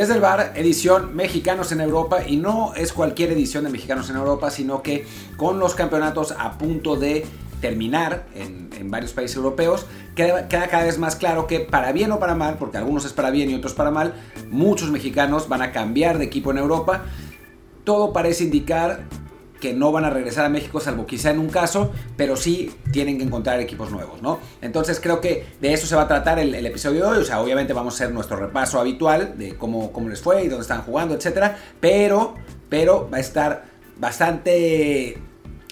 Desde el bar, edición Mexicanos en Europa y no es cualquier edición de Mexicanos en Europa, sino que con los campeonatos a punto de terminar en, varios países europeos, queda, queda, cada vez más claro que para bien o para mal, porque algunos es para bien y otros para mal, muchos mexicanos van a cambiar de equipo en Europa. Todo parece indicar que no van a regresar a México, salvo quizá en un caso, pero sí tienen que encontrar equipos nuevos, ¿no? Entonces creo que de eso se va a tratar el, episodio de hoy, o sea, obviamente vamos a hacer nuestro repaso habitual de cómo, cómo les fue y dónde están jugando, etcétera, pero, pero va a estar bastante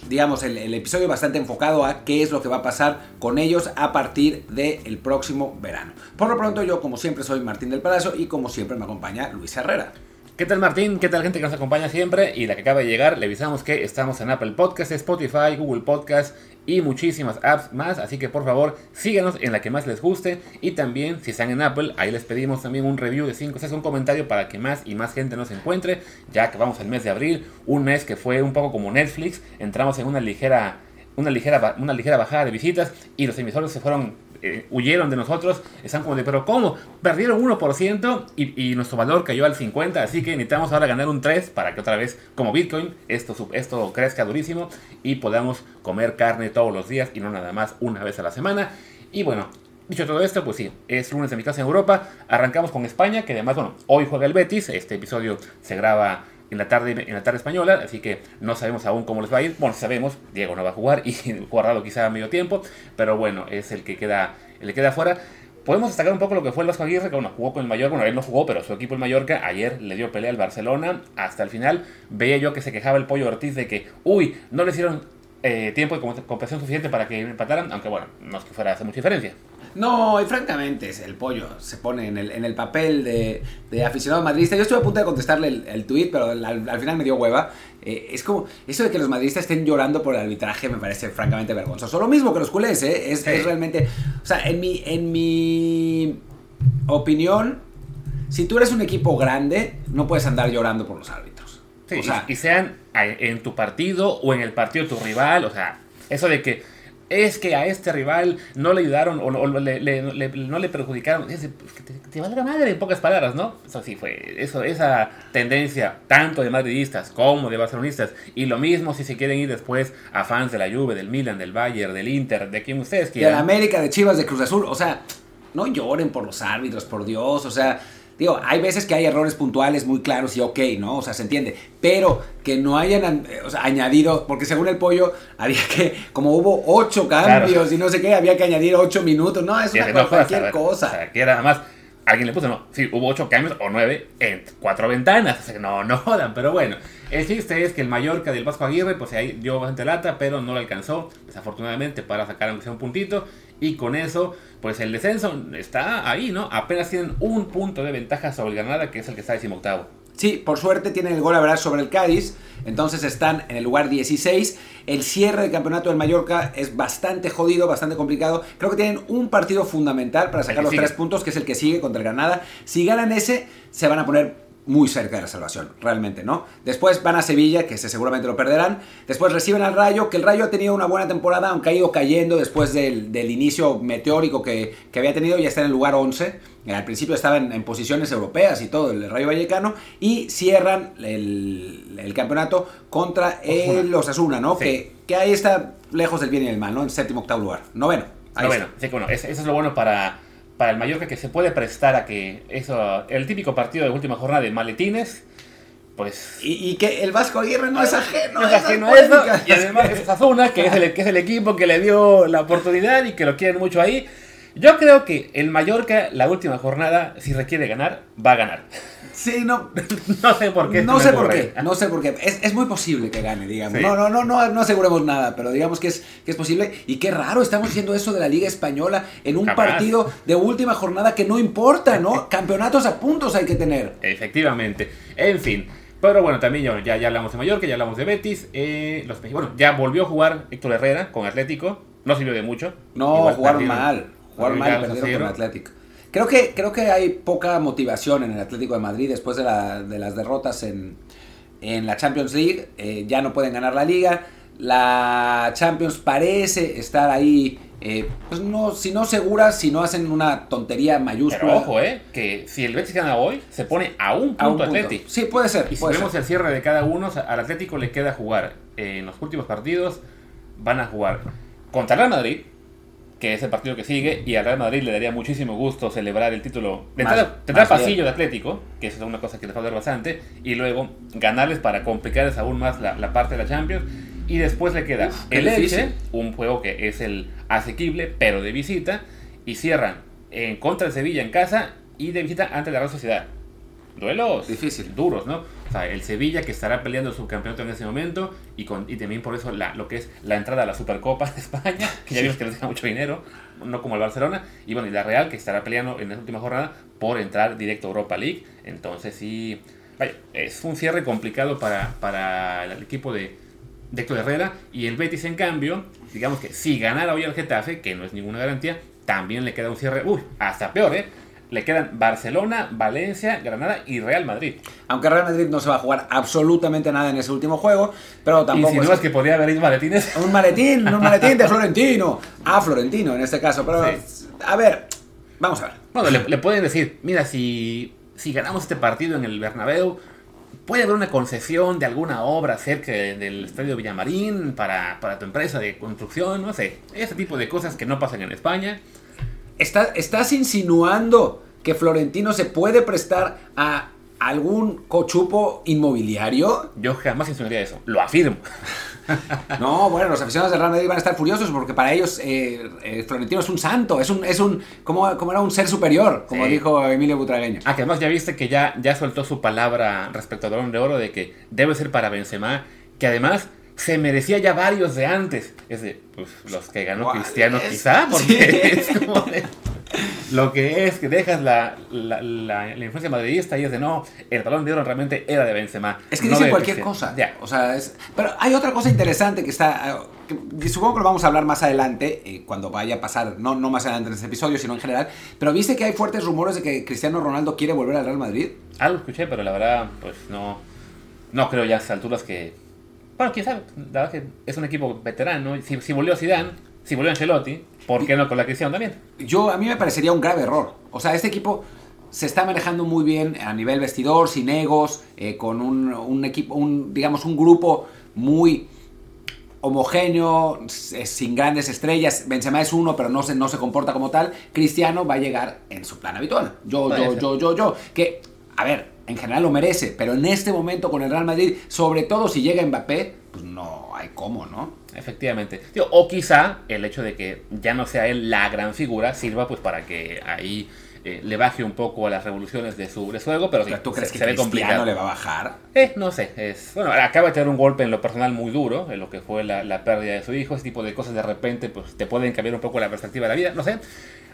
digamos, el, episodio bastante enfocado a qué es lo que va a pasar con ellos a partir del próximo verano. Por lo pronto, yo, como siempre, soy Martín del Palacio y como siempre me acompaña Luis Herrera. ¿Qué tal Martín? ¿Qué tal gente que nos acompaña siempre? Y la que acaba de llegar, le avisamos que estamos en Apple Podcasts, Spotify, Google Podcasts y muchísimas apps más. Así que por favor síganos en la que más les guste. Y también si están en Apple, ahí les pedimos también un review de 5 es un comentario para que más y más gente nos encuentre. Ya que vamos al mes de abril, un mes que fue un poco como Netflix. Entramos en una ligera, una ligera, una ligera bajada de visitas y los emisores se fueron eh, huyeron de nosotros, están como de, pero ¿cómo? Perdieron 1% y, y, nuestro valor cayó al 50%, así que necesitamos ahora ganar un 3% para que otra vez, como Bitcoin, esto, esto crezca durísimo y podamos comer carne todos los días y no nada más una vez a la semana. Y bueno, Dicho todo esto, pues sí, es lunes en mi casa en Europa. Arrancamos con España, que además, bueno, hoy juega el Betis. Este episodio se graba en la tarde en la tarde española, así que no sabemos aún cómo les va a ir. Bueno, sabemos, Diego no va a jugar y Guardado quizá a medio tiempo, pero bueno, es el que queda el que queda fuera. Podemos destacar un poco lo que fue el Vasco Aguirre, que bueno, jugó con el Mallorca, bueno, él no jugó, pero su equipo el Mallorca ayer le dio pelea al Barcelona hasta el final. Veía yo que se quejaba el Pollo Ortiz de que, uy, no le hicieron eh, tiempo de compensación suficiente para que empataran, aunque bueno, no es que fuera a hacer mucha diferencia. No, y francamente, el pollo se pone en el, en el papel de, de, aficionado madridista. Yo estuve a punto de contestarle el, el tweet, pero al, final me dio hueva. Eh, es como, eso de que los madridistas estén llorando por el arbitraje me parece francamente vergonzoso. Lo mismo que los culés, ¿eh? Es, es realmente. O sea, en mi, en mi opinión, si tú eres un equipo grande, no puedes andar llorando por los árbitros. o sea, y, y sean en tu partido o en el partido de tu rival, o sea, eso de que es que a este rival no le ayudaron o, no le perjudicaron. Pues, te, te valga madre en pocas palabras, ¿no? Eso sí fue, eso, esa tendencia tanto de madridistas como de barcelonistas. Y lo mismo si se quieren ir después a fans de la Juve, del Milan, del Bayern, del Inter, de quien ustedes quieran. De la América, de Chivas, de Cruz Azul. O sea, no lloren por los árbitros, por Dios. O sea, Digo, hay veces que hay errores puntuales muy claros y ok, ¿no? O sea, se entiende. Pero que no hayan añadido, porque según el pollo, había que, como hubo ocho cambios y no sé qué, había que añadir ocho minutos. No, es una cualquier cosa. O sea, que era nada más, alguien le puso, no, sí, hubo ocho cambios o nueve en cuatro ventanas. O sea, no, no jodan, pero bueno. El chiste es que el Mallorca del Vasco Aguirre, pues ahí dio bastante lata, pero no lo alcanzó, desafortunadamente, para sacar aunque sea un puntito. Y con eso, pues el descenso está ahí, ¿no? Apenas tienen un punto de ventaja sobre el Granada, que es el que está decimoctavo. Sí, por suerte tienen el gol a ver sobre el Cádiz, entonces están en el lugar 16. El cierre del campeonato del Mallorca es bastante jodido, bastante complicado. Creo que tienen un partido fundamental para sacar los tres puntos, que es el que sigue contra el Granada. Si ganan ese, se van a poner muy cerca de la salvación, realmente, ¿no? Después van a Sevilla, que se seguramente lo perderán. Después reciben al Rayo, que el Rayo ha tenido una buena temporada, aunque ha ido cayendo después del, inicio meteórico que, había tenido, ya está en el lugar 11. Al principio estaba en, posiciones europeas y todo, el Rayo Vallecano. Y cierran el, campeonato contra el Osasuna, ¿no? Que, que ahí está lejos del bien y del mal, ¿no? En séptimo, octavo lugar. Noveno. Noveno, sí, bueno, eso es lo bueno para para el Mallorca que se puede prestar a que eso, el típico partido de última jornada de maletines, pues... Y, que el Vasco Aguirre no es ajeno, no es ajeno a eso, y además es Zazuna, que es, el, que es el equipo que le dio la oportunidad y que lo quieren mucho ahí. Yo creo que el Mallorca, la última jornada, si requiere ganar, va a ganar. Sí, no. no sé por qué. No sé por qué. No sé por qué. Es, muy posible que gane, digamos. No, no, no, no, no aseguremos nada, pero digamos que es, que es posible. Y qué raro, estamos haciendo eso de la Liga Española en un partido de última jornada que no importa, ¿no? Campeonatos a puntos hay que tener. Efectivamente. En fin. Pero bueno, también ya, ya hablamos de Mallorca, ya hablamos de Betis. Eh, los, bueno, ya volvió a jugar Héctor Herrera con Atlético. No sirvió de mucho. No, jugaron mal. Jugaron mal y perdieron con Atlético. Creo que, creo que hay poca motivación en el Atlético de Madrid después de, las derrotas en, la Champions League. Eh, ya no pueden ganar la liga. La Champions parece estar ahí eh, pues no, si no seguras, si no hacen una tontería mayúscula. Pero ojo, ¿eh? Que si el Betis gana hoy, se pone a un punto, a un punto. Atleti. Sí, puede ser. Y si vemos ser. el cierre de cada uno, al Atlético le queda jugar eh, en los últimos partidos, van a jugar contra el Real Madrid, que es el partido que sigue, y al Real Madrid le daría muchísimo gusto celebrar el título. Tendrá pasillo de Atlético, que eso es una cosa que les va a dar bastante, y luego ganarles para complicarles aún más la, la parte de la Champions. Y después le queda el. Elche, un juego que es el asequible, pero de visita, y cierran en contra de Sevilla en casa y de visita ante la Real Sociedad. Duelos Difícil. duros, ¿no? O sea, el Sevilla que estará peleando el subcampeonato en ese momento y, con, y también por eso la, lo que es la entrada a la Supercopa de España, que ya vimos que les deja mucho dinero, no como el Barcelona, y bueno, y la Real que estará peleando en la última jornada por entrar directo a Europa League. Entonces sí, vaya, es un cierre complicado para, para el equipo de, de Héctor Herrera y el Betis en cambio, digamos que si ganara hoy al Getafe, que no es ninguna garantía, también le queda un cierre, uy, hasta peor, ¿eh? Le quedan Barcelona, Valencia, Granada y Real Madrid. Aunque Real Madrid no se va a jugar absolutamente nada en ese último juego, pero tampoco. y si no es que podría haber ido maletines. Un maletín, un maletín de Florentino. A Florentino en este caso. Pero, a ver, vamos a ver. Bueno, le, le pueden decir, mira, si, si ganamos este partido en el Bernabéu, puede haber una concesión de alguna obra cerca de- del Estadio Villamarín para, para tu empresa de construcción, no sé. Ese tipo de cosas que no pasan en España. ¿Está- ¿Estás insinuando que Florentino se puede prestar a algún cochupo inmobiliario? Yo jamás insinuaría eso. Lo afirmo. No, bueno, los aficionados del Real Madrid van a estar furiosos porque para ellos eh, eh, Florentino es un santo, es un, es un, como, como era un ser superior, como Sí. dijo Emilio Butragueño. Ah, que además ya viste que ya, ya soltó su palabra respecto al Balón de Oro de que debe ser para Benzema, que además se merecía ya varios de antes. Es de, pues, los que ganó ¿Cuál Cristiano es? quizá, porque Sí. es como de- Lo que es que dejas la, la, la- la influencia madridista y es de no, el Balón de Oro realmente era de Benzema. Es que no dicen de cualquier Cristiano. cosa. Ya. O sea, es- pero hay otra cosa interesante que está. que supongo que lo vamos a hablar más adelante, eh, cuando vaya a pasar, no, no más adelante en este episodio, sino en general. Pero viste que hay fuertes rumores de que Cristiano Ronaldo quiere volver al Real Madrid. Algo escuché, pero la verdad, pues no, no creo ya a estas alturas que... Bueno, quién sabe, la verdad que es un equipo veterano. Si, si volvió Zidane, si volvió Ancelotti, ¿por qué no con la Cristiano también? Yo, a mí me parecería un grave error. O sea, este equipo se está manejando muy bien a nivel vestidor, sin egos, eh, con un, un equipo, un, digamos, un grupo muy homogéneo, s- sin grandes estrellas. Benzema es uno, pero no se, no se comporta como tal. Cristiano va a llegar en su plan habitual. Yo, yo, yo, yo, yo. Que, a ver, en general lo merece, pero en este momento con el Real Madrid, sobre todo si llega Mbappé, pues no hay cómo, ¿no? Efectivamente. O quizá el hecho de que ya no sea él la gran figura sirva pues para que ahí eh, le baje un poco a las revoluciones de su, de su ego, pero sí, Pero ¿Tú crees se, que se ve Cristiano complicado. le va a bajar? Eh, no sé, es, bueno, acaba de tener un golpe en lo personal muy duro, en lo que fue la, la pérdida de su hijo, ese tipo de cosas de repente pues te pueden cambiar un poco la perspectiva de la vida, no sé.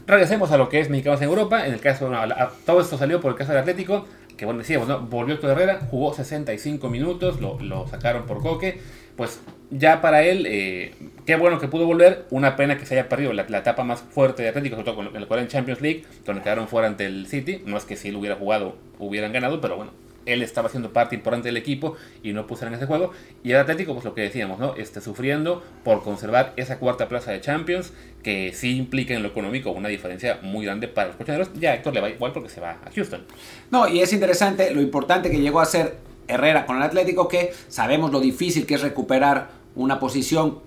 Regresemos a lo que es Mexicanos en Europa, en el caso, bueno, a la- a- todo esto salió por el caso del Atlético, que bueno, decíamos, ¿no? volvió Héctor Herrera, jugó 65 minutos, lo, lo sacaron por coque, pues ya para él, eh, qué bueno que pudo volver, una pena que se haya perdido la, la etapa más fuerte de Atlético, sobre todo con el cual en Champions League, donde quedaron fuera ante el City, no es que si él hubiera jugado hubieran ganado, pero bueno, él estaba siendo parte importante del equipo y no pusieron en ese juego. Y el Atlético, pues lo que decíamos, ¿no? Este, sufriendo por conservar esa cuarta plaza de Champions, que sí implica en lo económico una diferencia muy grande para los cochaderos. Ya Héctor le va igual porque se va a Houston. No, y es interesante lo importante que llegó a ser Herrera con el Atlético, que sabemos lo difícil que es recuperar una posición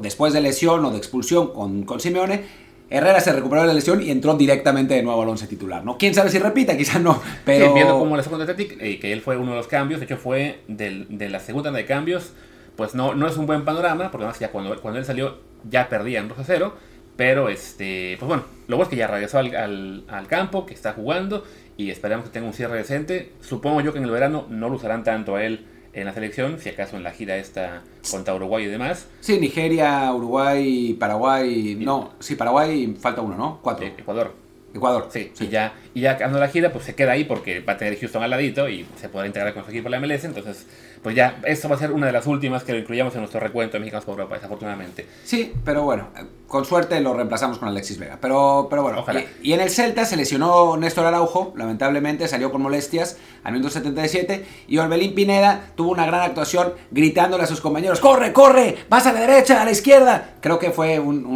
después de lesión o de expulsión con, con Simeone. Herrera se recuperó de la lesión y entró directamente de nuevo al once titular, ¿no? Quién sabe si repita, quizás no, pero... Sí, viendo como la segunda Atlético, eh, que él fue uno de los cambios, de hecho fue de la segunda de cambios, pues no, no es un buen panorama, porque además ya cuando, cuando él salió ya perdían 2 a 0, pero este, pues bueno, lo bueno es que ya regresó al, al- al campo, que está jugando, y esperamos que tenga un cierre decente. Supongo yo que en el verano no lo usarán tanto a él en la selección, si acaso en la gira esta contra Uruguay y demás. Sí, Nigeria, Uruguay, Paraguay... No, sí, Paraguay falta uno, ¿no? Cuatro. Ecuador. Ecuador. Sí, Y, ya, Y ya cuando la gira, pues se queda ahí porque va a tener Houston al ladito y se podrá integrar con su equipo la MLS. Entonces, pues ya, esto va a ser una de las últimas que lo incluyamos en nuestro recuento de mexicanos por Europa, desafortunadamente. Sí, pero bueno, con suerte lo reemplazamos con Alexis Vega. Pero, pero bueno, Ojalá. Y, y en el Celta se lesionó Néstor Araujo, lamentablemente salió con molestias al minuto 77. Y Orbelín Pineda tuvo una gran actuación gritándole a sus compañeros: ¡Corre, corre! ¡Vas a la derecha, a la izquierda! Creo que fue un,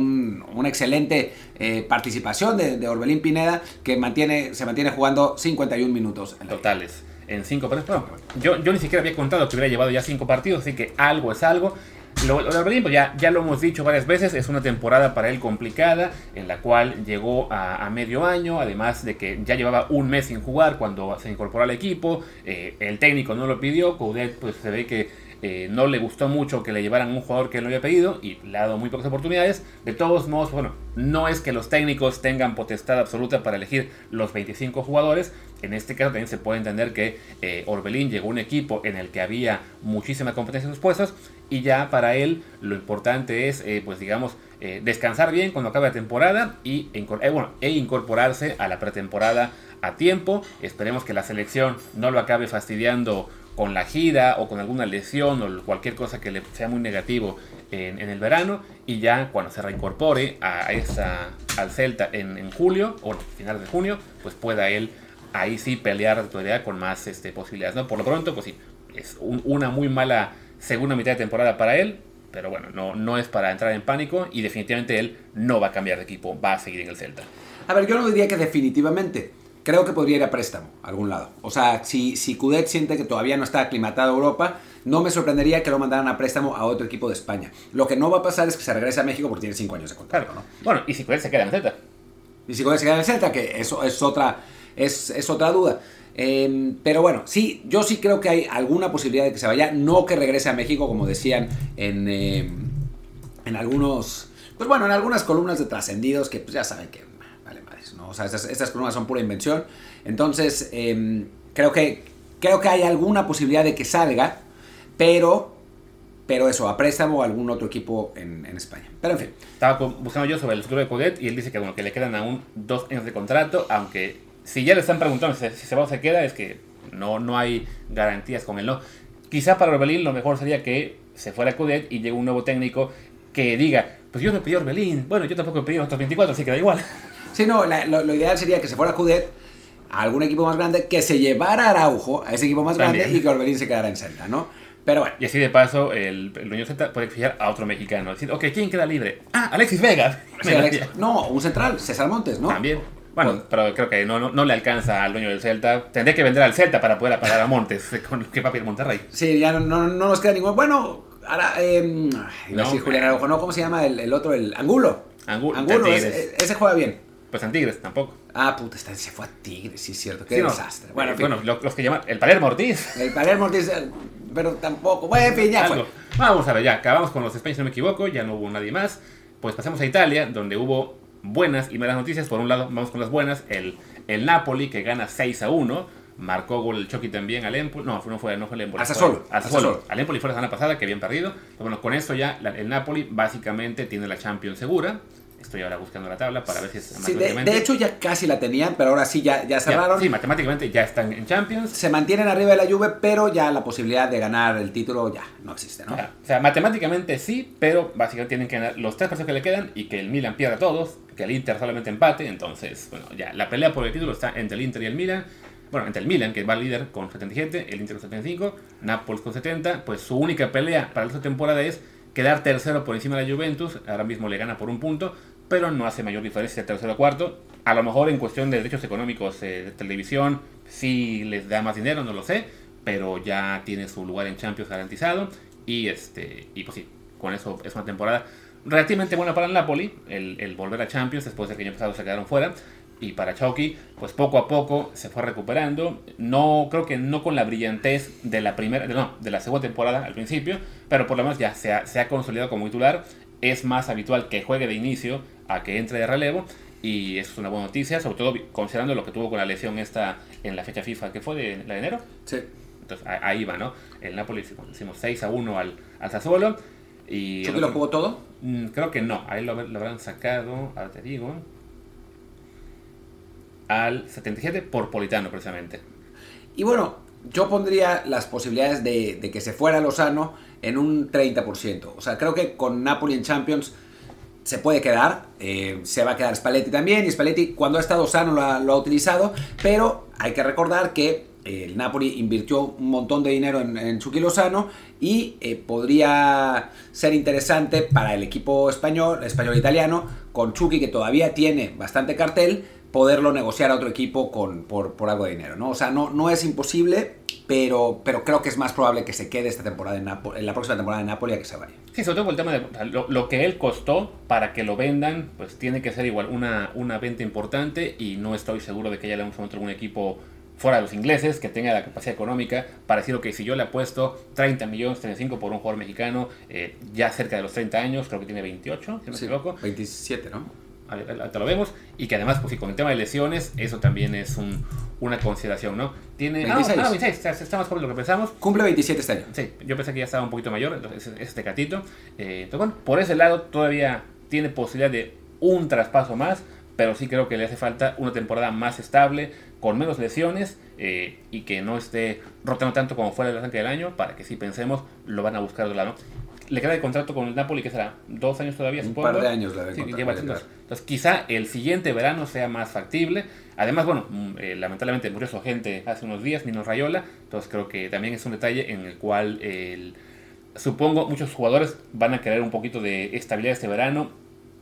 un, excelente eh, participación de, Orbelín Pineda que mantiene, se mantiene jugando 51 minutos. En Totales. En cinco partidos. Bueno, yo, yo ni siquiera había contado que hubiera llevado ya cinco partidos, así que algo es algo. Lo, de Orbelín, pues ya, ya lo hemos dicho varias veces, es una temporada para él complicada, en la cual llegó a, a, medio año, además de que ya llevaba un mes sin jugar cuando se incorporó al equipo, eh, el técnico no lo pidió, Coudet pues se ve que eh, no le gustó mucho que le llevaran un jugador que él no había pedido y le ha dado muy pocas oportunidades. De todos modos, bueno, no es que los técnicos tengan potestad absoluta para elegir los 25 jugadores. En este caso también se puede entender que eh, Orbelín llegó a un equipo en el que había muchísima competencia en sus puestos y ya para él lo importante es, eh, pues digamos, descansar bien cuando acabe la temporada y bueno, e incorporarse a la pretemporada a tiempo. Esperemos que la selección no lo acabe fastidiando con la gira o con alguna lesión o cualquier cosa que le sea muy negativo en, el verano y ya cuando se reincorpore a esa, al Celta en, julio o finales de junio, pues pueda él ahí sí pelear la titularidad con más este, posibilidades. ¿no? Por lo pronto, pues sí, es un, una muy mala segunda mitad de temporada para él, pero bueno, no, no es para entrar en pánico y definitivamente él no va a cambiar de equipo, va a seguir en el Celta. A ver, yo no diría que definitivamente. Creo que podría ir a préstamo a algún lado. O sea, si, si Cudet siente que todavía no está aclimatado a Europa, no me sorprendería que lo mandaran a préstamo a otro equipo de España. Lo que no va a pasar es que se regrese a México porque tiene 5 años de contrato, ¿no? Bueno, y si Cudet se queda en el Celta. Y si Cudet se queda en el Celta, que eso es otra, es, es otra duda. Eh, pero bueno, sí, yo sí creo que hay alguna posibilidad de que se vaya, no que regrese a México, como decían en, eh, en algunos, pues bueno, en algunas columnas de trascendidos que pues ya saben que vale madres, ¿no? O sea, estas, estas son pura invención. Entonces, eh, creo, que, creo que hay alguna posibilidad de que salga, pero, pero eso, a préstamo a algún otro equipo en, en España. Pero en fin. Estaba buscando yo sobre el futuro de Codet y él dice que, bueno, que le quedan aún dos años de contrato, aunque si ya le están preguntando si, se va o se queda, es que no, no hay garantías con él, ¿no? Quizá para Orbelín lo mejor sería que se fuera a Cudet y llegue un nuevo técnico que diga, pues yo no pedí Orbelín, bueno, yo tampoco pedí otros 24, así que da igual. Sí, no, la, lo, lo, ideal sería que se fuera a Cudet a algún equipo más grande, que se llevara a Araujo a ese equipo más También. grande y que Orbelín se quedara en Celta, ¿no? Pero bueno. Y así de paso, el, el dueño Celta puede fijar a otro mexicano. Decir, ok, ¿quién queda libre? Ah, Alexis Vega. Sí, Alex, no, un central, César Montes, ¿no? También. Bueno, pues, pero creo que no, no, no, le alcanza al dueño del Celta. Tendría que vender al Celta para poder pagar a Montes con que papi Monterrey. Sí, ya no, no, no, nos queda ningún. Bueno, ahora. Eh, iba a decir Julián Araujo, ¿no? ¿Cómo se llama el, el otro? El Angulo. Angulo. Angulo ese, ese, juega bien. Pues en Tigres tampoco. Ah, puta, se fue a Tigres, sí es cierto. Qué sí, desastre. No. Bueno, en fin. bueno los, que llaman. El Palermo Ortiz. El Palermo Ortiz, pero tampoco. Bueno, en fin, ya fue. Vamos a ver, ya acabamos con los Spain, si no me equivoco. Ya no hubo nadie más. Pues pasamos a Italia, donde hubo buenas y malas noticias. Por un lado, vamos con las buenas. El, el Napoli, que gana 6 a 1. Marcó gol el Chucky también al Empoli. No, no fue, no fue el Empoli. Hasta solo. Hasta solo. Al Empoli fue la semana pasada que habían perdido. Pero bueno, con esto ya el Napoli básicamente tiene la Champions segura. Estoy ahora buscando la tabla para ver si es sí, de, de, hecho, ya casi la tenían, pero ahora sí ya, ya cerraron. Ya, sí, matemáticamente ya están en Champions. Se mantienen arriba de la Juve, pero ya la posibilidad de ganar el título ya no existe, ¿no? O sea, matemáticamente sí, pero básicamente tienen que ganar los tres partidos que le quedan y que el Milan pierda a todos, que el Inter solamente empate. Entonces, bueno, ya la pelea por el título está entre el Inter y el Milan. Bueno, entre el Milan, que va líder con 77, el Inter con 75, Nápoles con 70. Pues su única pelea para esta temporada es quedar tercero por encima de la Juventus. Ahora mismo le gana por un punto pero no hace mayor diferencia tercero o cuarto. A lo mejor en cuestión de derechos económicos eh, de televisión sí les da más dinero, no lo sé, pero ya tiene su lugar en Champions garantizado y este y pues sí, con eso es una temporada relativamente buena para el Napoli, el, el volver a Champions después de que el año pasado se quedaron fuera. Y para Chucky, pues poco a poco se fue recuperando. No, creo que no con la brillantez de la primera, no, de la segunda temporada al principio, pero por lo menos ya se ha, se ha consolidado como titular. Es más habitual que juegue de inicio a que entre de relevo y eso es una buena noticia, sobre todo considerando lo que tuvo con la lesión esta en la fecha FIFA, que fue de, la de enero. Sí. Entonces ahí va, ¿no? El Napoli hicimos 6 a 1 al, al Sassuolo. Y ¿Chucky lo jugó todo? Creo que no, ahí lo, lo habrán sacado, ahora te digo. Al 77 por Politano precisamente. Y bueno, yo pondría las posibilidades de, que se fuera Lozano en un 30%. O sea, creo que con Napoli en Champions se puede quedar, eh, se va a quedar Spalletti también, y Spalletti cuando ha estado sano lo ha, utilizado, pero hay que recordar que eh, el Napoli invirtió un montón de dinero en, Chucky Lozano y eh, podría ser interesante para el equipo español, español-italiano, con Chucky que todavía tiene bastante cartel, poderlo negociar a otro equipo con, por, por algo de dinero, ¿no? O sea, no, no es imposible, pero, pero creo que es más probable que se quede esta temporada en, Napo- en la próxima temporada en Napoli a que se vaya. Sí, sobre todo por el tema de lo, lo que él costó para que lo vendan, pues tiene que ser igual una, una venta importante y no estoy seguro de que haya algún algún equipo fuera de los ingleses que tenga la capacidad económica para decir, ok, si yo le apuesto 30 millones, 35 por un jugador mexicano, eh, ya cerca de los 30 años, creo que tiene 28, si no me Sí, equivoco, 27, ¿no? Ahorita lo vemos, y que además, pues sí, con el tema de lesiones, eso también es un- una consideración, ¿no? Tiene... ah, 26. Ah, 26, o sea, está más joven de lo que pensamos, Cumple 27 este año. Sí, yo pensé que ya estaba un poquito mayor, entonces es este gatito. Eh, entonces, bueno, por ese lado todavía tiene posibilidad de un traspaso más, pero sí creo que le hace falta una temporada más estable, con menos lesiones eh, y que no esté rotando tanto como fuera del arranque del año, para que si pensemos lo van a buscar de lado. Le queda de contrato con el Napoli, que será dos años todavía, Un supongo. par de años de Sí, lleva le entonces, quizá el siguiente verano sea más factible. Además, bueno, mm, eh, lamentablemente murió su agente hace unos días, Mino Rayola. Entonces creo que también es un detalle en el cual el, supongo muchos jugadores van a querer un poquito de estabilidad este verano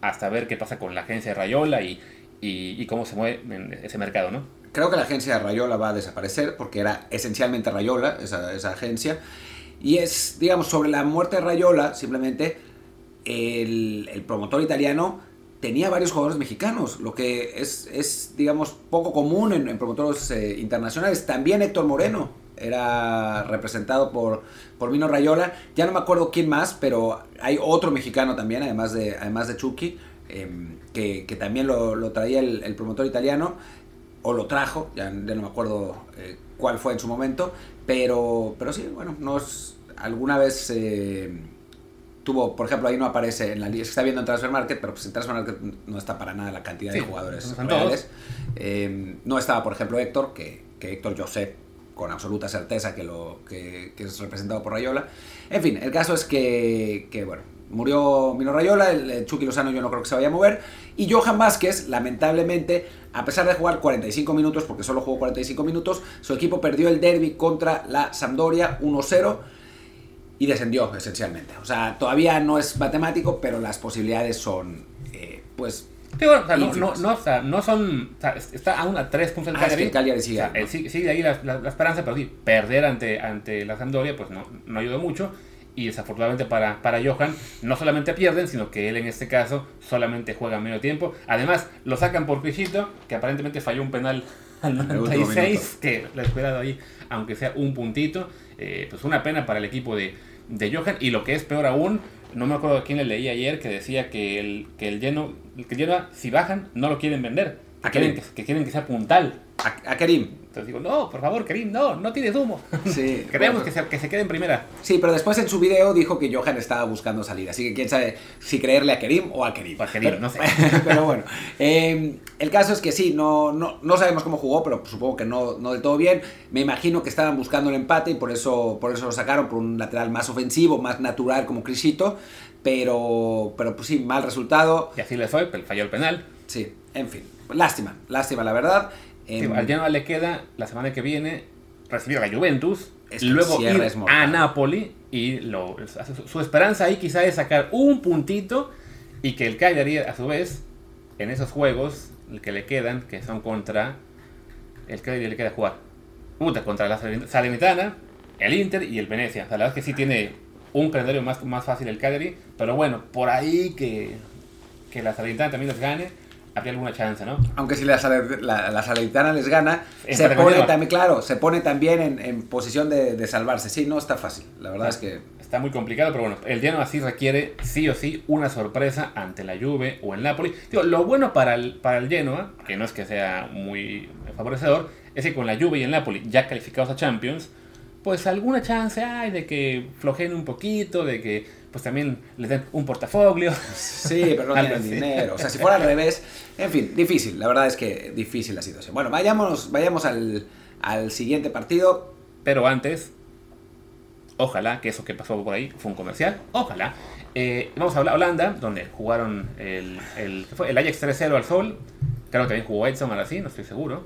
hasta ver qué pasa con la agencia de Rayola y, y, y cómo se mueve en ese mercado, ¿no? Creo que la agencia de Rayola va a desaparecer porque era esencialmente Rayola, esa, esa agencia. Y es, digamos, sobre la muerte de Rayola, simplemente el, promotor italiano tenía varios jugadores mexicanos, lo que es, es digamos, poco común en, promotores eh, internacionales. También Héctor Moreno era representado por, por Mino Rayola. Ya no me acuerdo quién más, pero hay otro mexicano también, además de, además de Chucky, eh, que, que también lo, lo traía el promotor italiano o lo trajo, ya, ya no me acuerdo eh, cuál fue en su momento, pero, pero sí, bueno, nos, alguna vez eh, tuvo, por ejemplo, ahí no aparece en la lista, se está viendo en Transfer Market, pero pues en Transfer Market no está para nada la cantidad Sí, de jugadores reales. Eh, no estaba, por ejemplo, Héctor, que, que Héctor Josep, con absoluta certeza que, lo, que, que es representado por Rayola. En fin, el caso es que, que bueno, murió Mino Rayola, el, Chucky Lozano yo no creo que se vaya a mover, y Johan Vázquez, lamentablemente, a pesar de jugar 45 minutos, porque solo jugó 45 minutos, su equipo perdió el derby contra la Sampdoria 1-0 y descendió esencialmente. O sea, todavía no es matemático, pero las posibilidades son, eh, pues, Sí, bueno, o sea, no, no, no, o sea, no son. o sea, está aún a tres puntos del Ah, es que Cagliari. Cagliari sigue ahí, sigue, sigue ahí la, la- la esperanza, pero sí, perder ante, ante la Sampdoria, pues no, no ayudó mucho. Y desafortunadamente para, para Johan, no solamente pierden, sino que él en este caso solamente juega medio tiempo. Además, lo sacan por Crisito, que aparentemente falló un penal al el último 96, que le esperado ahí, aunque sea un puntito. Eh, pues una pena para el equipo de, de Johan. Y lo que es peor aún, no me acuerdo a quién le leí ayer que decía que el, que el lleno, que el Genoa, si bajan, no lo quieren vender. Que ¿A quieren que, que quieren que sea puntal. a, a Kerim. Entonces digo, no, por favor, Karim, no, no tienes humo. Sí, Queremos bueno, que se, que se quede en primera. Sí, pero después en su video dijo que Johan estaba buscando salir. Así que quién sabe si creerle a Kerim o a Kerim. A Kerim, pero, no sé. pero bueno, eh, el caso es que sí, no, no, no sabemos cómo jugó, pero supongo que no, no del todo bien. Me imagino que estaban buscando el empate y por eso, por eso lo sacaron por un lateral más ofensivo, más natural como Crisito. Pero, pero pues sí, mal resultado. Y así le fue, falló el penal. Sí, en fin. Lástima, lástima la verdad. Em, al Genoa le queda la semana que viene recibir a la Juventus, Es que el luego ir a Napoli y lo, su, esperanza ahí quizá es sacar un puntito y que el Cagliari a su vez en esos juegos que le quedan, que son contra el Cagliari le queda jugar puta, contra la Salern- Salernitana, el Inter y el Venecia. O sea, la verdad es que sí tiene un calendario más, más fácil el Cagliari, pero bueno, por ahí que, que la Salernitana también les gane, habría alguna chance, ¿no? Aunque si la, la, la Salernitana les gana, se pone también, claro, se pone también en, en posición de, de salvarse. Sí, no está fácil. La verdad es que Está muy complicado, pero bueno, el Genoa sí requiere sí o sí una sorpresa ante la Juve o el Napoli. Digo, lo bueno para el, para el Genoa, que no es que sea muy favorecedor, es que con la Juve y el Napoli ya calificados a Champions, pues alguna chance hay de que flojeen un poquito, de que pues también les den un portafolio. Sí, pero no tienen dinero. O sea, si fuera al revés, en fin, difícil. La verdad es que difícil la situación. Bueno, vayamos, vayamos al, al siguiente partido. Pero antes, ojalá que eso que pasó por ahí fue un comercial. Ojalá. Eh, vamos a hablar Holanda, donde jugaron el, el, fue? el Ajax 3-0 al Sol. Creo que también jugó Edson ahora sí, no estoy seguro.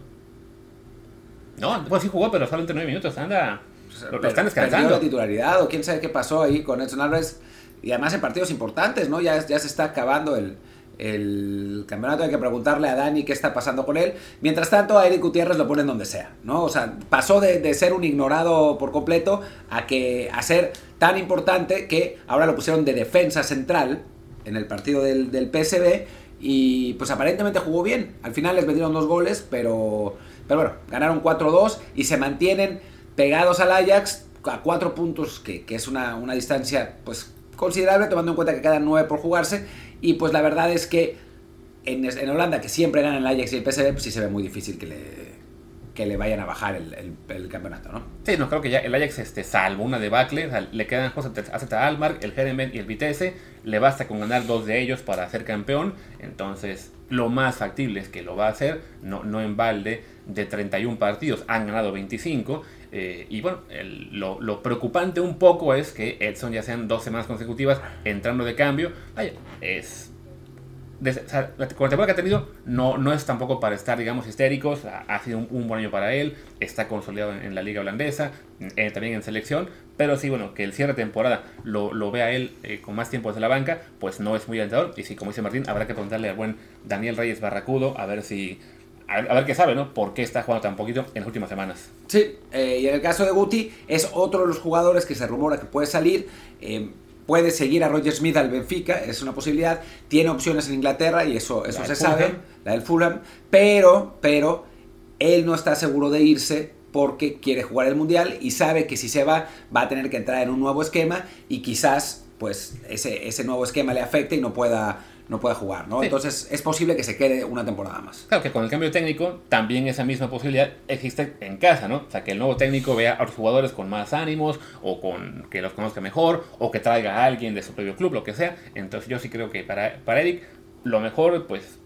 No, pues sí jugó, pero solamente 9 minutos. Anda. Lo, están descansando. la titularidad o quién sabe qué pasó ahí con Edson Álvarez. Y además en partidos importantes, ¿no? Ya, ya se está acabando el, el campeonato. Hay que preguntarle a Dani qué está pasando con él. Mientras tanto, a Eric Gutiérrez lo ponen donde sea, ¿no? O sea, pasó de, de, ser un ignorado por completo a, que, a ser tan importante que ahora lo pusieron de defensa central en el partido del, del PSB. Y pues aparentemente jugó bien. Al final les metieron dos goles, pero, pero bueno, ganaron 4-2 y se mantienen pegados al Ajax a cuatro puntos, que, que es una, una, distancia pues considerable, tomando en cuenta que quedan nueve por jugarse. Y pues la verdad es que en, en Holanda, que siempre ganan el Ajax y el PSV, pues sí se ve muy difícil que le, que le vayan a bajar el, campeonato, ¿no? Sí, no creo que ya el Ajax, este, salvo una debacle, le quedan cosas hasta Almar, el Herenveen y el Vitesse, le basta con ganar dos de ellos para ser campeón, entonces lo más factible es que lo va a hacer, no, no en balde de 31 partidos, han ganado 25, eh, y bueno, lo, preocupante un poco es que Edson ya sean dos semanas consecutivas entrando de cambio. Vaya, es. La, con la temporada que ha tenido, no, no es tampoco para estar, digamos, histéricos. Ha, sido un, buen año para él. Está consolidado en, en la liga holandesa, eh, también en selección. Pero sí, bueno, que el cierre de temporada lo, lo vea él eh, con más tiempo desde la banca, pues no es muy alentador. Y sí, como dice Martín, habrá que preguntarle al buen Daniel Reyes Barracudo a ver si a ver, qué sabe, ¿no? ¿Por qué está jugando tan poquito en las últimas semanas? Sí, eh, y en el caso de Guti, es otro de los jugadores que se rumora que puede salir. Eh, puede seguir a Roger Smith al Benfica, es una posibilidad. Tiene opciones en Inglaterra y eso, eso se Fulham. sabe, la del Fulham. Pero, pero, él no está seguro de irse porque quiere jugar el Mundial y sabe que si se va, va a tener que entrar en un nuevo esquema y quizás, pues, ese, ese nuevo esquema le afecte y no pueda no pueda jugar, ¿no? Sí. Entonces es posible que se quede una temporada más. Claro que con el cambio técnico también esa misma posibilidad existe en casa, ¿no? O sea, que el nuevo técnico vea a los jugadores con más ánimos o con que los conozca mejor o que traiga a alguien de su propio club, lo que sea. Entonces yo sí creo que para, para Eric lo mejor, pues,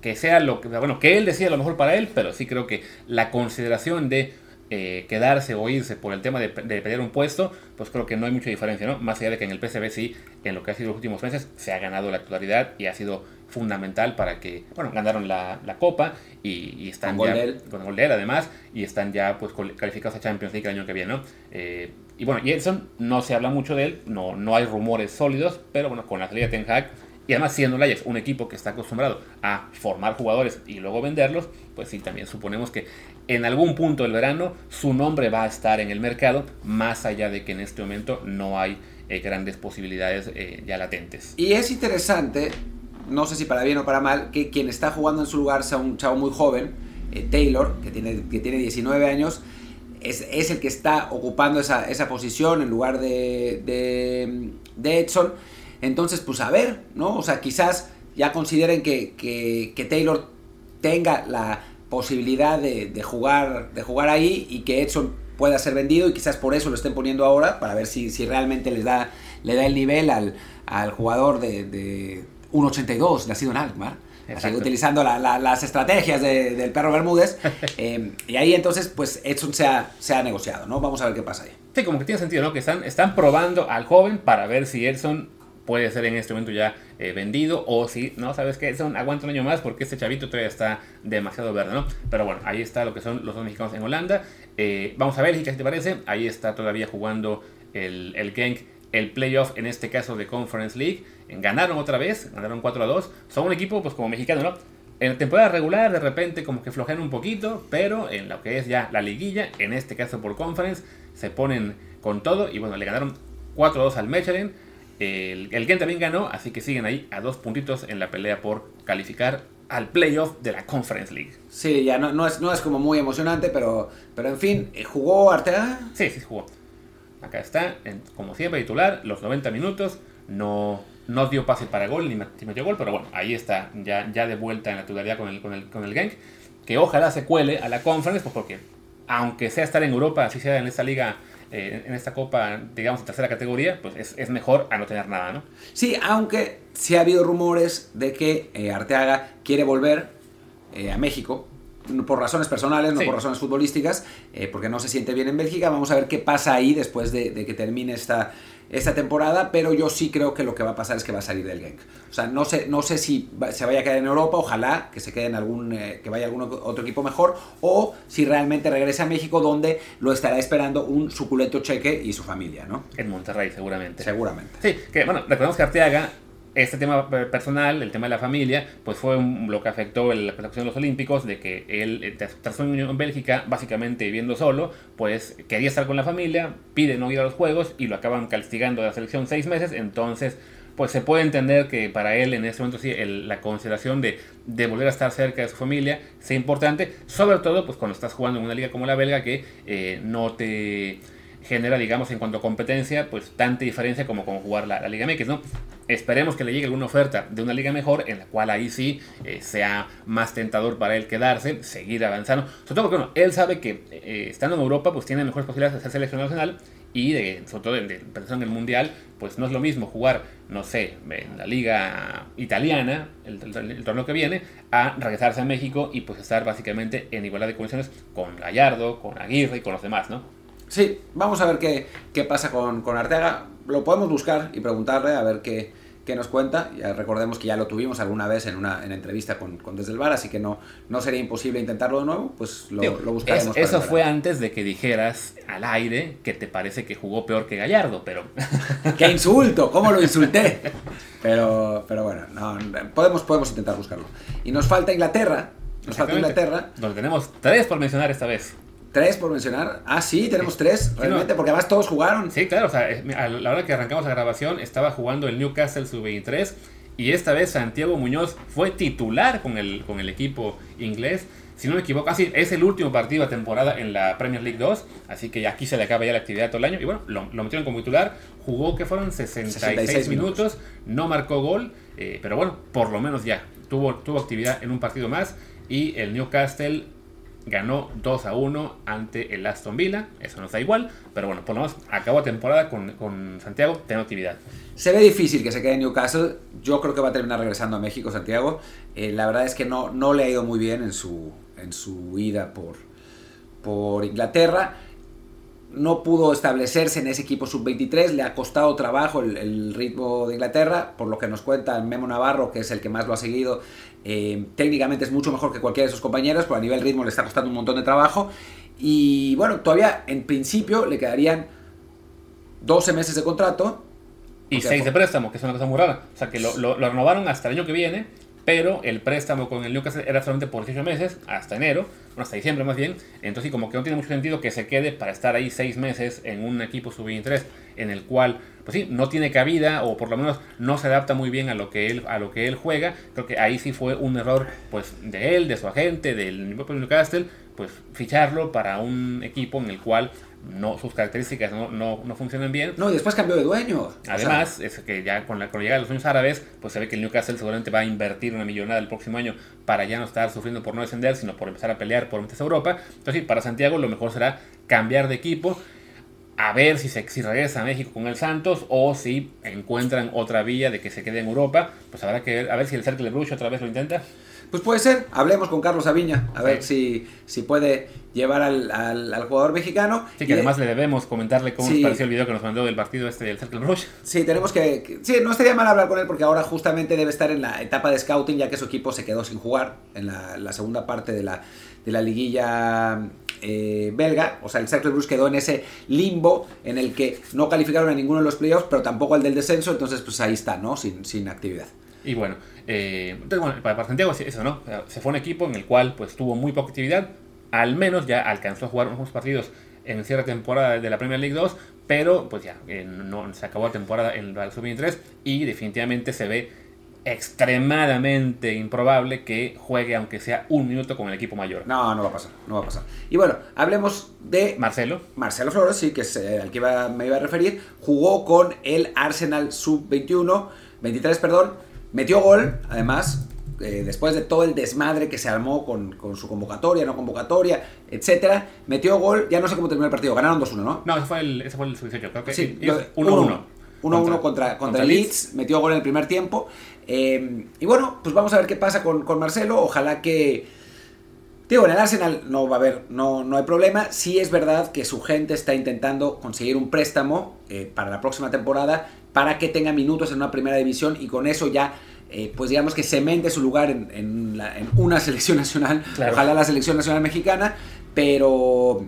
que sea lo que, bueno, que él decida lo mejor para él, pero sí creo que la consideración de eh, quedarse o irse por el tema de, de, pelear un puesto, pues creo que no hay mucha diferencia, ¿no? Más allá de que en el PSV sí, en lo que ha sido los últimos meses, se ha ganado la titularidad y ha sido fundamental para que, bueno, ganaron la, la Copa y, y están con ya, gol con gol de él además, y están ya pues calificados a Champions League el año que viene, ¿no? Eh, y bueno, Edson no se habla mucho de él, no, no hay rumores sólidos, pero bueno, con la salida de Ten Hag, y además siendo el un equipo que está acostumbrado a formar jugadores y luego venderlos, pues sí, también suponemos que en algún punto del verano su nombre va a estar en el mercado, más allá de que en este momento no hay eh, grandes posibilidades eh, ya latentes. Y es interesante, no sé si para bien o para mal, que quien está jugando en su lugar sea un chavo muy joven, eh, Taylor, que tiene, que tiene 19 años, es, es, el que está ocupando esa, esa posición en lugar de, de Edson. Entonces, pues a ver, ¿no? O sea, quizás ya consideren que, que, que Taylor tenga la posibilidad de, de, jugar, de jugar ahí y que Edson pueda ser vendido y quizás por eso lo estén poniendo ahora, para ver si, si realmente les da, le da el nivel al, al jugador de, de 1.82, nacido en Alkmaar. Así, utilizando la, la, las estrategias de, del perro Bermúdez. eh, y ahí entonces, pues Edson se ha, se ha negociado, ¿no? Vamos a ver qué pasa ahí. Sí, como que tiene sentido, ¿no? Que están, están probando al joven para ver si Edson puede ser en este momento ya eh, vendido o si no sabes que Edson aguanta un año más porque este chavito todavía está demasiado verde, ¿no? Pero bueno, ahí está lo que son los dos mexicanos en Holanda. Eh, vamos a Bélgica, si te parece. Ahí está todavía jugando el, el Genk el playoff, en este caso de Conference League. Ganaron otra vez, ganaron 4 a 2. Son un equipo, pues como mexicano, ¿no? En temporada regular, de repente, como que flojean un poquito, pero en lo que es ya la liguilla, en este caso por Conference, se ponen con todo. Y bueno, le ganaron 4 a 2 al Mechelen. El, el también ganó, así que siguen ahí a dos puntitos en la pelea por calificar al playoff de la Conference League. Sí, ya no, no, es, no es como muy emocionante, pero, pero en fin, ¿jugó Arteaga? Sí, sí, jugó. Acá está, en, como siempre, titular, los 90 minutos. No, no dio pase para gol ni metió gol, pero bueno, ahí está, ya, ya de vuelta en la titularidad con el, con, el, con el Genk. Que ojalá se cuele a la Conference, pues porque aunque sea estar en Europa, así sea en esta liga eh, en esta copa, digamos, en tercera categoría, pues es, es, mejor a no tener nada, ¿no? Sí, aunque sí ha habido rumores de que eh, Arteaga quiere volver eh, a México por razones personales, no Sí. por razones futbolísticas, eh, porque no se siente bien en Bélgica. Vamos a ver qué pasa ahí después de, de que termine esta, esta temporada, pero yo sí creo que lo que va a pasar es que va a salir del Genk. O sea, no sé, no sé si va- se vaya a quedar en Europa, ojalá que se quede en algún, eh, que vaya a algún otro equipo mejor, o si realmente regrese a México, donde lo estará esperando un suculento cheque y su familia, ¿no? En Monterrey, seguramente. Seguramente. Sí, que bueno, recordemos que Arteaga, este tema eh, personal, el tema de la familia, pues fue un- lo que afectó la cuestión de los Olímpicos, de que él, eh, tras su en Bélgica, básicamente viviendo solo, pues quería estar con la familia, pide no ir a los Juegos y lo acaban castigando de la selección seis meses, entonces pues se puede entender que para él en ese momento sí el- la consideración de, de volver a estar cerca de su familia sea importante, sobre todo pues cuando estás jugando en una liga como la belga que eh, no te genera, digamos, en cuanto a competencia, pues tanta diferencia como con jugar la, la Liga MX, ¿no? Esperemos que le llegue alguna oferta de una liga mejor, en la cual ahí sí eh, sea más tentador para él quedarse, seguir avanzando. Sobre todo porque, bueno, él sabe que eh, estando en Europa, pues tiene mejores posibilidades de ser seleccionado nacional y sobre todo de, en el Mundial, pues no es lo mismo jugar, no sé, en la liga italiana, el, el- el torneo que viene, a regresarse a México y pues estar básicamente en igualdad de condiciones con Gallardo, con Aguirre y con los demás, ¿no? Sí, vamos a ver qué, qué pasa con, con Arteaga. Lo podemos buscar y preguntarle a ver qué, qué nos cuenta. Ya recordemos que ya lo tuvimos alguna vez en una en entrevista con, con Desde el Bar, así que no, no sería imposible intentarlo de nuevo. Pues lo, Digo, lo buscaremos. es- eso fue antes de que dijeras al aire que te parece que jugó peor que Gallardo, pero ¡Qué insulto! ¿Cómo lo insulté? Pero, pero bueno, no, podemos, podemos intentar buscarlo. Y nos falta Inglaterra. Nos falta. Inglaterra. donde tenemos tres por mencionar esta vez. Tres por mencionar. Ah, sí, tenemos tres, realmente, no. porque además todos jugaron. Sí, claro, o sea, a la hora que arrancamos la grabación estaba jugando el Newcastle sub-23 y esta vez Santiago Muñoz fue titular con el, con el equipo inglés. Si no me equivoco, así es el último partido de temporada en la Premier League 2, así que aquí se le acaba ya la actividad todo el año. Y bueno, lo, lo metieron como titular, jugó que fueron 66, 66 minutos, no marcó gol, eh, pero bueno, por lo menos ya tuvo, tuvo actividad en un partido más y el Newcastle ganó 2 a 1 ante el Aston Villa. Eso nos da igual, pero bueno, por lo menos acabó temporada con, con Santiago teniendo actividad. Se ve difícil que se quede en Newcastle. Yo creo que va a terminar regresando a México, Santiago. Eh, la verdad es que no, no le ha ido muy bien en su, en su ida por, por Inglaterra. No pudo establecerse en ese equipo sub-23. Le ha costado trabajo el, el ritmo de Inglaterra. Por lo que nos cuenta Memo Navarro, que es el que más lo ha seguido. eh, técnicamente es mucho mejor que cualquiera de sus compañeros, pero a nivel ritmo le está costando un montón de trabajo. Y bueno, todavía en principio le quedarían 12 meses de contrato. Y Ok, 6 fue- de préstamo, que es una cosa muy rara. O sea, que lo, lo- lo renovaron hasta el año que viene, pero el préstamo con el Newcastle era solamente por 18 meses, hasta enero, bueno, hasta diciembre más bien. Entonces, como que no tiene mucho sentido que se quede para estar ahí 6 meses en un equipo sub-23 en el cual, pues sí, no tiene cabida o por lo menos no se adapta muy bien a lo que él, a lo que él juega. Creo que ahí sí fue un error, pues, de él, de su agente, del Newcastle, pues ficharlo para un equipo en el cual no, sus características no, no, no funcionan bien. No, y después cambió de dueño. O sea, Además, es que ya con la, con la llegada de los sueños árabes, pues se ve que el Newcastle seguramente va a invertir una millonada el próximo año para ya no estar sufriendo por no descender, sino por empezar a pelear por meterse a Europa. Entonces, para Santiago lo mejor será cambiar de equipo, a ver si, se, si regresa a México con el Santos o si encuentran otra vía de que se quede en Europa. Pues habrá que ver, a ver si el Cercle Bruges otra vez lo intenta. Pues puede ser, hablemos con Carlos Aviña, a ver si, si puede llevar al, al- al jugador mexicano. Sí, que de- además le debemos comentarle cómo Sí. nos pareció el video que nos mandó del partido este del Cercle Bruges. Sí, tenemos que, que- Sí, no estaría mal hablar con él porque ahora justamente debe estar en la etapa de scouting ya que su equipo se quedó sin jugar en la, la segunda parte de la, de la liguilla eh, belga. O sea, el Cercle Bruges quedó en ese limbo en el que no calificaron a ninguno de los playoffs, pero tampoco al del descenso. Entonces, pues ahí está, ¿no? Sin, sin actividad. Y bueno, eh, entonces, bueno, para, Santiago eso, ¿no? Se fue un equipo en el cual pues tuvo muy poca actividad, al menos ya alcanzó a jugar unos partidos en cierta temporada de la Premier League 2, pero pues ya, eh, no, se acabó la temporada en la Sub-23 y definitivamente se ve extremadamente improbable que juegue aunque sea un minuto con el equipo mayor. No, no va a pasar, no va a pasar. Y bueno, hablemos de Marcelo, Marcelo Flores, sí, que es eh, al que iba- me iba a referir, jugó con el Arsenal Sub-21, 23, perdón, metió gol, además, eh, después de todo el desmadre que se armó con, con, su convocatoria, no convocatoria, etcétera, metió gol, ya no sé cómo terminó el partido, ganaron 2-1, ¿no? No, ese fue el, ese fue el creo que sí, 1-1. 1-1 contra, contra, Leeds, metió gol en el primer tiempo. Eh, y bueno, pues vamos a ver qué pasa con, con Marcelo, ojalá que Digo, en el Arsenal no va a haber, no, no hay problema. Sí es verdad que su gente está intentando conseguir un préstamo eh, para la próxima temporada para que tenga minutos en una primera división y con eso ya, eh, pues digamos que cemente su lugar en, una selección nacional, ojalá la selección nacional mexicana, pero,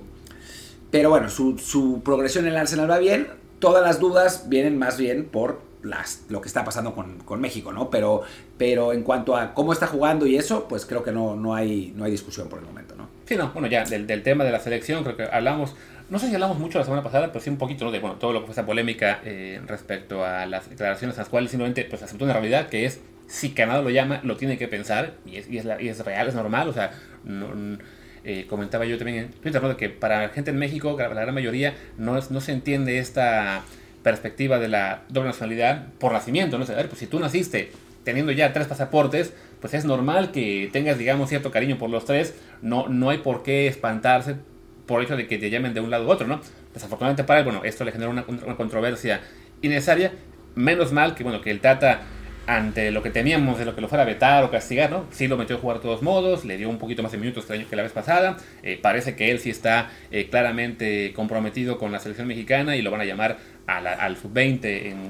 pero bueno, su, su progresión en el Arsenal va bien. Todas las dudas vienen más bien por lo que está pasando con, México, ¿no? Pero, pero en cuanto a cómo está jugando y eso, pues creo que no, no, hay, no hay discusión por el momento, ¿no? Sí, no, bueno, ya del, tema de la selección, creo que hablamos, no sé si hablamos mucho la semana pasada, pero sí un poquito. De, bueno, todo lo que fue esa polémica eh, respecto a las declaraciones en las cuales simplemente, pues, aceptó una realidad que es, si Canadá lo llama, lo tiene que pensar, y es, y es, y es real, es normal, o sea, eh, comentaba yo también en Twitter, ¿no? De que para la gente en México, la gran mayoría, no, es, no se entiende esta perspectiva de la doble nacionalidad por nacimiento, ¿no? A ver, pues si tú naciste teniendo ya tres pasaportes, pues es normal que tengas, digamos, cierto cariño por los tres, no, no hay por qué espantarse por el hecho de que te llamen de un lado u otro, ¿no? Desafortunadamente para él, bueno, esto le genera una, una controversia innecesaria, menos mal que, bueno, que el Tata ante lo que temíamos de lo que lo fuera a vetar o castigar, ¿no? Sí lo metió a jugar de todos modos, le dio un poquito más de minutos que la vez pasada, eh, parece que él sí está eh, claramente comprometido con la selección mexicana y lo van a llamar al sub-20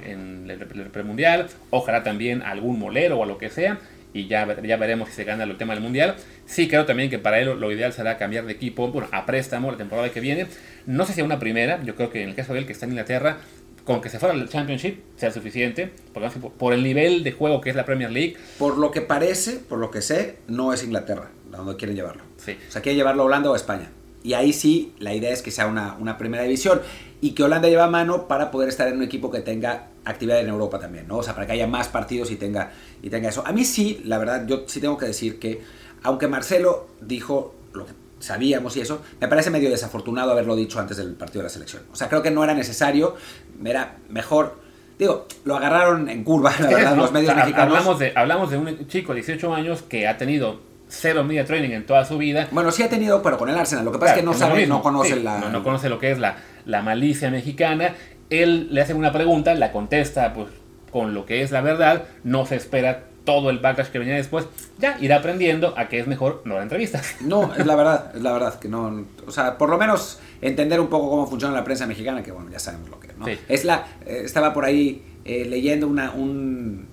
en, el, premundial, ojalá también algún molero o a lo que sea, y ya, ya veremos si se gana el tema del mundial. Sí creo también que para él lo ideal será cambiar de equipo, bueno, a préstamo la temporada que viene, no sé si a una primera, yo creo que en el caso de él que está en Inglaterra, con que se fuera al Championship sea suficiente, por, por el nivel de juego que es la Premier League. Por lo que parece, por lo que sé, no es Inglaterra, donde quieren llevarlo. Sí. O sea, quieren llevarlo a Holanda o a España. Y ahí sí, la idea es que sea una, una primera división y que Holanda lleve a mano para poder estar en un equipo que tenga actividad en Europa también, ¿no? O sea, para que haya más partidos y tenga, y tenga eso. A mí sí, la verdad, yo sí tengo que decir que, aunque Marcelo dijo lo que sabíamos y eso, me parece medio desafortunado haberlo dicho antes del partido de la selección. O sea, creo que no era necesario, era mejor... Digo, lo agarraron en curva, la verdad, los medios mexicanos. Hablamos de, hablamos de un chico de 18 años que ha tenido cero media training en toda su vida. Bueno, sí ha tenido, pero con el Arsenal. Lo que pasa es que no sabe, no conoce la... No, conoce lo que es la, la malicia mexicana. Él le hace una pregunta, la contesta pues con lo que es la verdad, no se espera todo el backlash que venía después, ya irá aprendiendo a que es mejor no la entrevista. No, es la verdad, es la verdad que no, o sea, por lo menos entender un poco cómo funciona la prensa mexicana, que bueno, ya sabemos lo que es, ¿no? Es la, eh, estaba por ahí eh, leyendo una, un,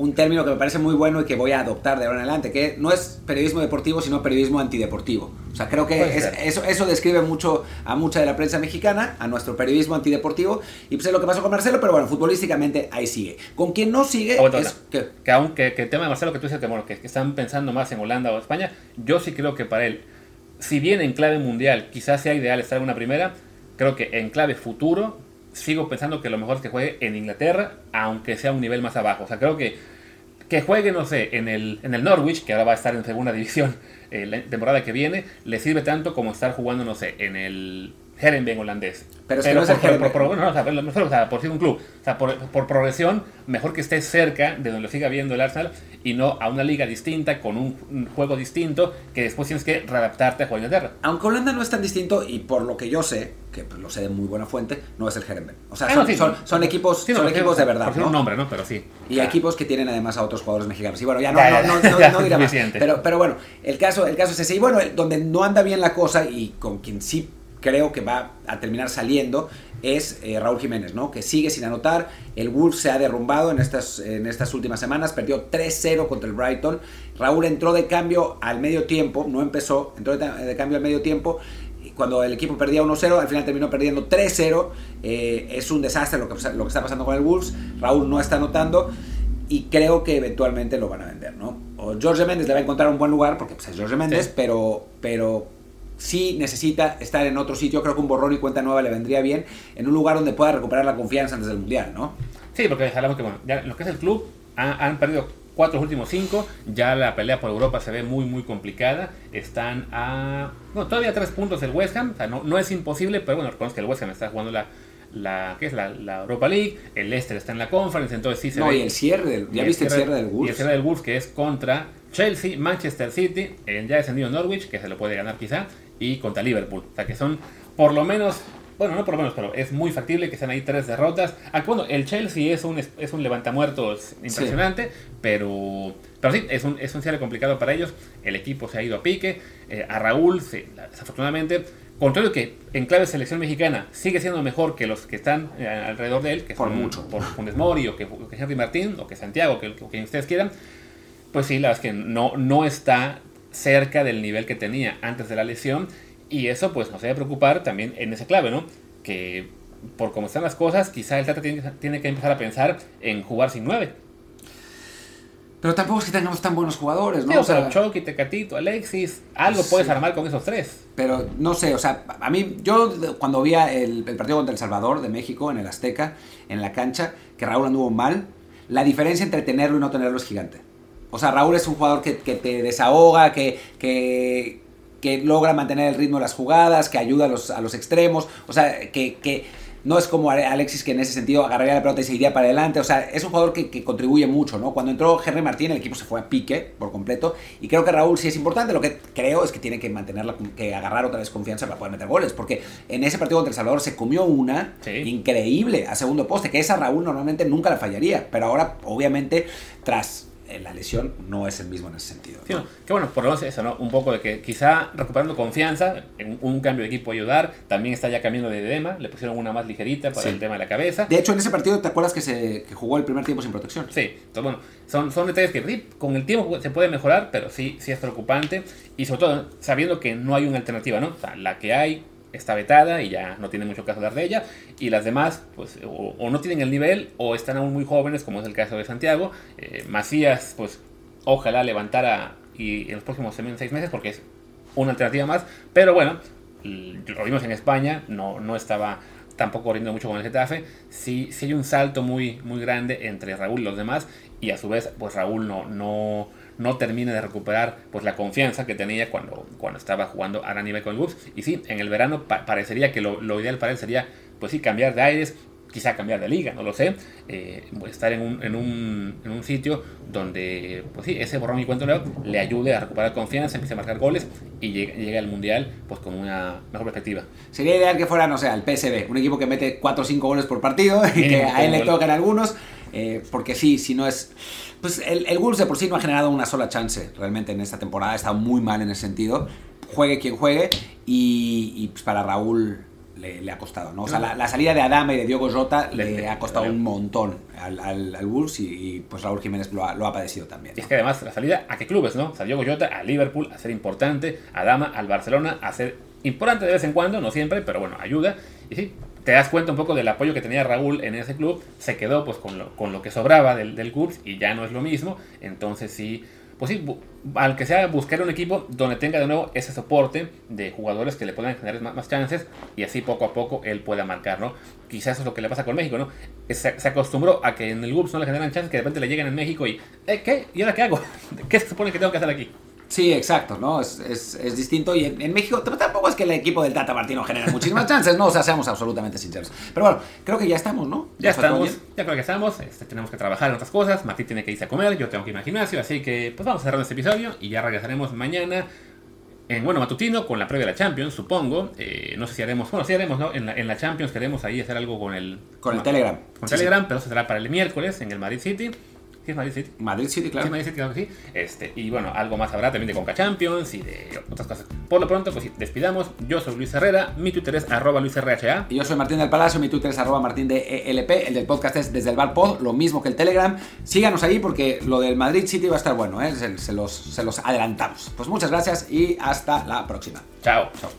un término que me parece muy bueno y que voy a adoptar de ahora en adelante, que no es periodismo deportivo, sino periodismo antideportivo. O sea, creo que eso, eso describe mucho a mucha de la prensa mexicana, a nuestro periodismo antideportivo, y pues es lo que pasó con Marcelo, pero bueno, futbolísticamente ahí sigue. Con quien no sigue ah, es... Que, que aunque que el tema de Marcelo que tú dices que, bueno, que, están pensando más en Holanda o España, yo sí creo que para él, si bien en clave mundial quizás sea ideal estar en una primera, creo que en clave futuro sigo pensando que lo mejor es que juegue en Inglaterra, aunque sea un nivel más abajo. O sea, creo que que juegue, no sé, en el, en el Norwich, que ahora va a estar en segunda división eh, la temporada que viene, le sirve tanto como estar jugando, no sé, en el Herenveen holandés. Pero, es que no es por, por, bueno, o sea, por ser un club, o sea, por, por, progresión, mejor que esté cerca de donde lo siga viendo el Arsenal y no a una liga distinta, con un, juego distinto, que después tienes que readaptarte a jugar Inglaterra. Aunque Holanda no es tan distinto, y por lo que yo sé, que lo sé de muy buena fuente, no es el Herenveen. O sea, ah, son, son, equipos, son equipos de verdad. Por ¿no? un nombre, ¿no? Pero sí. Y equipos que tienen además a otros jugadores mexicanos. Y bueno, ya no, no, no, no, dirá más. Pero, pero bueno, el caso, el caso es ese. Y bueno, donde no anda bien la cosa y con quien sí creo que va a terminar saliendo es eh, Raúl Jiménez, ¿no? Que sigue sin anotar. El Wolves se ha derrumbado en estas, en estas últimas semanas, perdió 3-0 contra el Brighton. Raúl entró de cambio al medio tiempo, no empezó, entró de, cambio al medio tiempo. Cuando el equipo perdía 1-0, al final terminó perdiendo 3-0. Eh, es un desastre lo que, lo que está pasando con el Wolves. Raúl no está anotando y creo que eventualmente lo van a vender, ¿no? O Jorge Méndez le va a encontrar un buen lugar, porque pues, es Jorge Méndez, pero, pero si necesita estar en otro sitio. Creo que un borrón y cuenta nueva le vendría bien en un lugar donde pueda recuperar la confianza antes del mundial, ¿no? Sí, porque hablamos que, bueno, ya lo que es el club han, perdido cuatro últimos cinco. Ya la pelea por Europa se ve muy, muy complicada. Están a. Bueno, todavía tres puntos del West Ham. O sea, no, no es imposible, pero bueno, reconozco que el West Ham está jugando la, la, ¿qué es? La, la Europa League, el Leicester está en la Conference, entonces sí se No, ve. y el cierre, del, ¿ya viste el cierre del Y el Wolves? cierre del Wolves que es contra Chelsea, Manchester City, el ya descendido Norwich, que se lo puede ganar quizá, y contra Liverpool. O sea que son por lo menos, bueno, no por lo menos, pero es muy factible que sean ahí tres derrotas. Aunque bueno, el Chelsea es un, es un levantamuertos impresionante, pero, pero sí, es un, es un cierre complicado para ellos. El equipo se ha ido a pique. eh, a Raúl, se- desafortunadamente, contrario que en clave selección mexicana sigue siendo mejor que los que están eh, alrededor de él, que Por son mucho. por Funes Mori o que, o que Henry Martín o que Santiago, que, o que ustedes quieran, pues sí, la verdad es que no, no está cerca del nivel que tenía antes de la lesión y eso pues nos debe preocupar también en esa clave, ¿no? Que por cómo están las cosas, quizá el Tata tiene, tiene que empezar a pensar en jugar sin nueve. Pero tampoco es que tengamos tan buenos jugadores, ¿no? Sí, O o sea, Chucky, Tecatito, Alexis, algo Sí. puedes armar con esos tres. Pero no sé, o sea, a mí, yo cuando vi el, el partido contra El Salvador de México en el Azteca, en la cancha, que Raúl anduvo mal, la diferencia entre tenerlo y no tenerlo es gigante. O sea, Raúl es un jugador que, que te desahoga, que, que, que logra mantener el ritmo de las jugadas, que ayuda a los, a los extremos, o sea, que, que no es como Ale- Alexis que en ese sentido agarraría la pelota y se iría para adelante, o sea, es un jugador que, que contribuye mucho, ¿no? Cuando entró Henry Martín el equipo se fue a pique por completo. Y creo que Raúl sí es importante, lo que creo es que tiene que mantenerla, que agarrar otra vez confianza para poder meter goles, porque en ese partido contra El Salvador se comió una Sí. increíble a segundo poste, que esa Raúl normalmente nunca la fallaría, pero ahora obviamente tras la lesión no es el mismo en ese sentido. Sí, ¿no? que bueno, por lo menos eso, ¿no? Un poco de que quizá recuperando confianza, en un cambio de equipo ayudar, también está ya cambiando de edema, le pusieron una más ligerita para Sí. el tema de la cabeza. De hecho, en ese partido, ¿te acuerdas que se que jugó el primer tiempo sin protección? Sí, entonces bueno, son, son detalles que con el tiempo se puede mejorar, pero sí, sí es preocupante. Y sobre todo sabiendo que no hay una alternativa, ¿no? O sea, la que hay está vetada y ya no tiene mucho caso hablar de ella. Y las demás, pues, o, no tienen el nivel o están aún muy jóvenes, como es el caso de Santiago. Eh, Macías, pues, ojalá levantara y en los próximos seis meses, porque es una alternativa más. Pero bueno, lo vimos en España, no, no estaba tampoco corriendo mucho con el Getafe. Sí hay un salto muy, muy grande entre Raúl y los demás. Y a su vez, pues Raúl no, no, no termina de recuperar pues, la confianza que tenía cuando, cuando estaba jugando a gran nivel con el Wolves. Y sí, en el verano pa- parecería que lo, lo ideal para él sería, pues sí, cambiar de aires, quizá cambiar de liga, no lo sé. eh, estar en un, en, un, en un sitio donde, pues sí, ese borrón y cuento nuevo le ayude a recuperar confianza, empiece a marcar goles y llegue, llegue al Mundial pues con una mejor perspectiva. Sería ideal que fuera, no sé, el PSV, un equipo que mete 4 o 5 goles por partido y que a él le tocan algunos, eh, porque sí, si no es... Pues el, el Wolves de por sí no ha generado una sola chance realmente en esta temporada, está muy mal en ese sentido, juegue quien juegue y, y, pues para Raúl le, le ha costado, ¿no? O sea, la, la salida de Adama y de Diogo Jota le, ha costado le- un montón al, al, al Wolves y, y, pues Raúl Jiménez lo ha, lo ha padecido también. Y es que además la salida a qué clubes, ¿no? Salió Goyota a Liverpool a ser importante, a Dama al Barcelona a ser importante de vez en cuando, no siempre, pero bueno, ayuda. Y sí, te das cuenta un poco del apoyo que tenía Raúl en ese club, se quedó pues con lo, con lo que sobraba del, del y ya no es lo mismo. Entonces sí, pues sí, al que sea buscar un equipo donde tenga de nuevo ese soporte de jugadores que le puedan generar más, más chances y así poco a poco él pueda marcar, ¿no? Quizás eso es lo que le pasa con México, ¿no? Se, se acostumbró a que en el Wolves no le generan chances, que de repente le llegan en México y, ¿eh, ¿qué? ¿Y ahora qué hago? ¿Qué se supone que tengo que hacer aquí? Sí, exacto, ¿no? Es, es, es distinto. Y en, en México tampoco es que el equipo del Tata Martino genere muchísimas chances, ¿no? O sea, seamos absolutamente sinceros. Pero bueno, creo que ya estamos, ¿no? Ya estamos, ya creo que estamos, este, tenemos que trabajar en otras cosas, Martín tiene que irse a comer, yo tengo que irme al gimnasio, así que pues vamos a cerrar este episodio y ya regresaremos mañana en bueno matutino con la previa de la Champions, supongo. Eh, no sé si haremos, bueno, sí haremos, ¿no? En la, en la Champions queremos ahí hacer algo con el Con el Telegram. Con Sí, Telegram, pero eso será para el miércoles en el Madrid City. ¿Sí es Madrid City? Madrid City, claro. Sí, Madrid City, claro que sí. Este, y bueno, algo más habrá también de Conca Champions y de otras cosas. Por lo pronto, pues sí, despidamos. Yo soy Luis Herrera, mi Twitter es arroba luisrha. Y yo soy Martín del Palacio, mi Twitter es arroba martín de ELP, el del podcast es desde el bar pod, lo mismo que el Telegram. Síganos ahí porque lo del Madrid City va a estar bueno, ¿eh? se, se los, se los adelantamos. Pues muchas gracias y hasta la próxima. Chao. Chao.